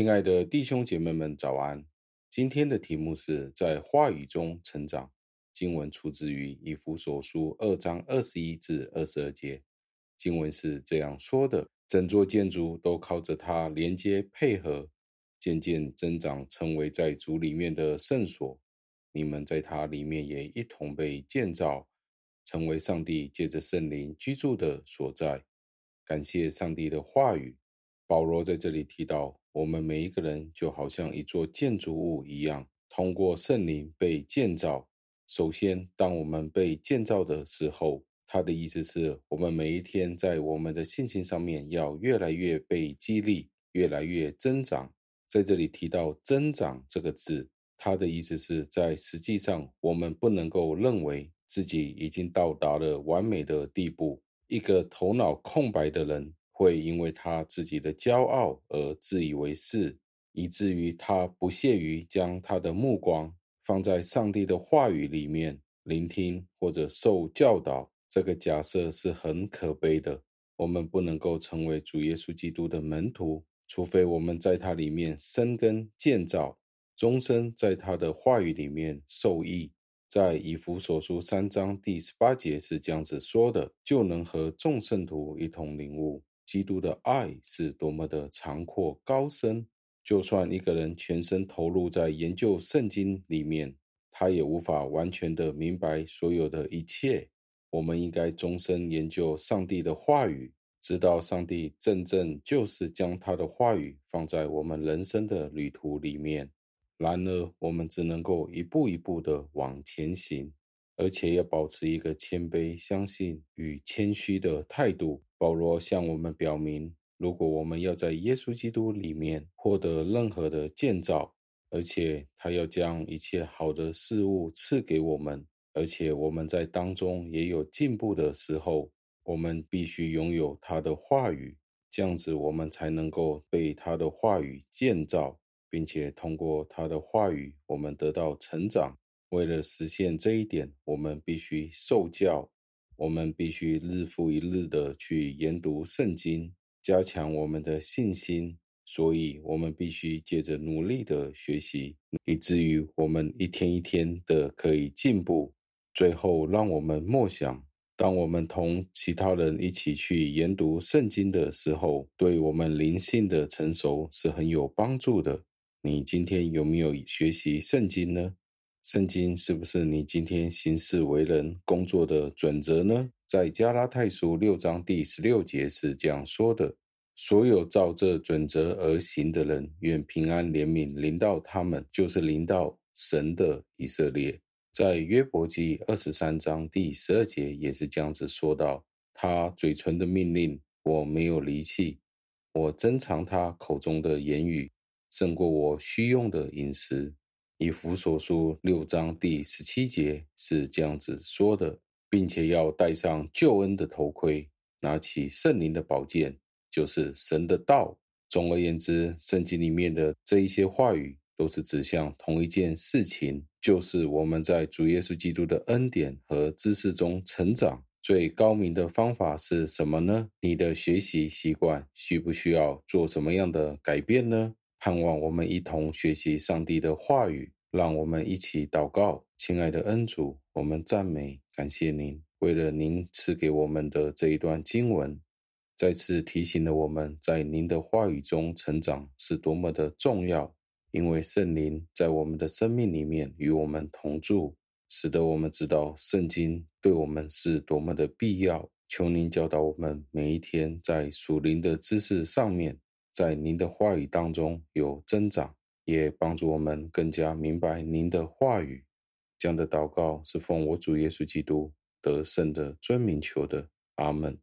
亲爱的弟兄姐妹们，早安！今天的题目是在话语中成长。经文出自于以弗所书二章二十一至二十二节。经文是这样说的：整座建筑都靠着它连接配合，渐渐增长，成为在主里面的圣所。你们在它里面也一同被建造，成为上帝借着圣灵居住的所在。感谢上帝的话语。保罗在这里提到，我们每一个人就好像一座建筑物一样，通过圣灵被建造。首先，当我们被建造的时候，他的意思是我们每一天在我们的性情上面要越来越被激励，越来越增长。在这里提到“增长”这个字，他的意思是在实际上，我们不能够认为自己已经到达了完美的地步。一个头脑空白的人。会因为他自己的骄傲而自以为是，以至于他不屑于将他的目光放在上帝的话语里面聆听或者受教导。这个假设是很可悲的。我们不能够成为主耶稣基督的门徒，除非我们在他里面生根建造，终身在他的话语里面受益。在以弗所书三章第十八节是这样子说的：就能和众圣徒一同领悟。基督的爱是多么的长阔高深，就算一个人全身投入在研究圣经里面，他也无法完全的明白所有的一切。我们应该终身研究上帝的话语，直到上帝真正就是将他的话语放在我们人生的旅途里面。然而，我们只能够一步一步的往前行。而且要保持一个谦卑、相信与谦虚的态度。保罗向我们表明，如果我们要在耶稣基督里面获得任何的建造，而且他要将一切好的事物赐给我们，而且我们在当中也有进步的时候，我们必须拥有他的话语，这样子我们才能够被他的话语建造，并且通过他的话语，我们得到成长。为了实现这一点，我们必须受教，我们必须日复一日的去研读圣经，加强我们的信心。所以，我们必须借着努力的学习，以至于我们一天一天的可以进步。最后，让我们默想：当我们同其他人一起去研读圣经的时候，对我们灵性的成熟是很有帮助的。你今天有没有学习圣经呢？圣经是不是你今天行事为人工作的准则呢？在加拉太书六章第十六节是这样说的：所有照这准则而行的人，愿平安怜悯临到他们，就是临到神的以色列。在约伯记二十三章第十二节也是这样子说道：他嘴唇的命令我没有离弃，我珍藏他口中的言语，胜过我需用的饮食。以弗所书六章第十七节是这样子说的，并且要戴上救恩的头盔，拿起圣灵的宝剑，就是神的道。总而言之，圣经里面的这一些话语都是指向同一件事情，就是我们在主耶稣基督的恩典和知识中成长。最高明的方法是什么呢？你的学习习惯需不需要做什么样的改变呢？盼望我们一同学习上帝的话语，让我们一起祷告。亲爱的恩主，我们赞美感谢您，为了您赐给我们的这一段经文，再次提醒了我们在您的话语中成长是多么的重要。因为圣灵在我们的生命里面与我们同住，使得我们知道圣经对我们是多么的必要。求您教导我们每一天在属灵的知识上面。在您的话语当中有增长，也帮助我们更加明白您的话语。这样的祷告是奉我主耶稣基督得胜的尊名求的，阿门。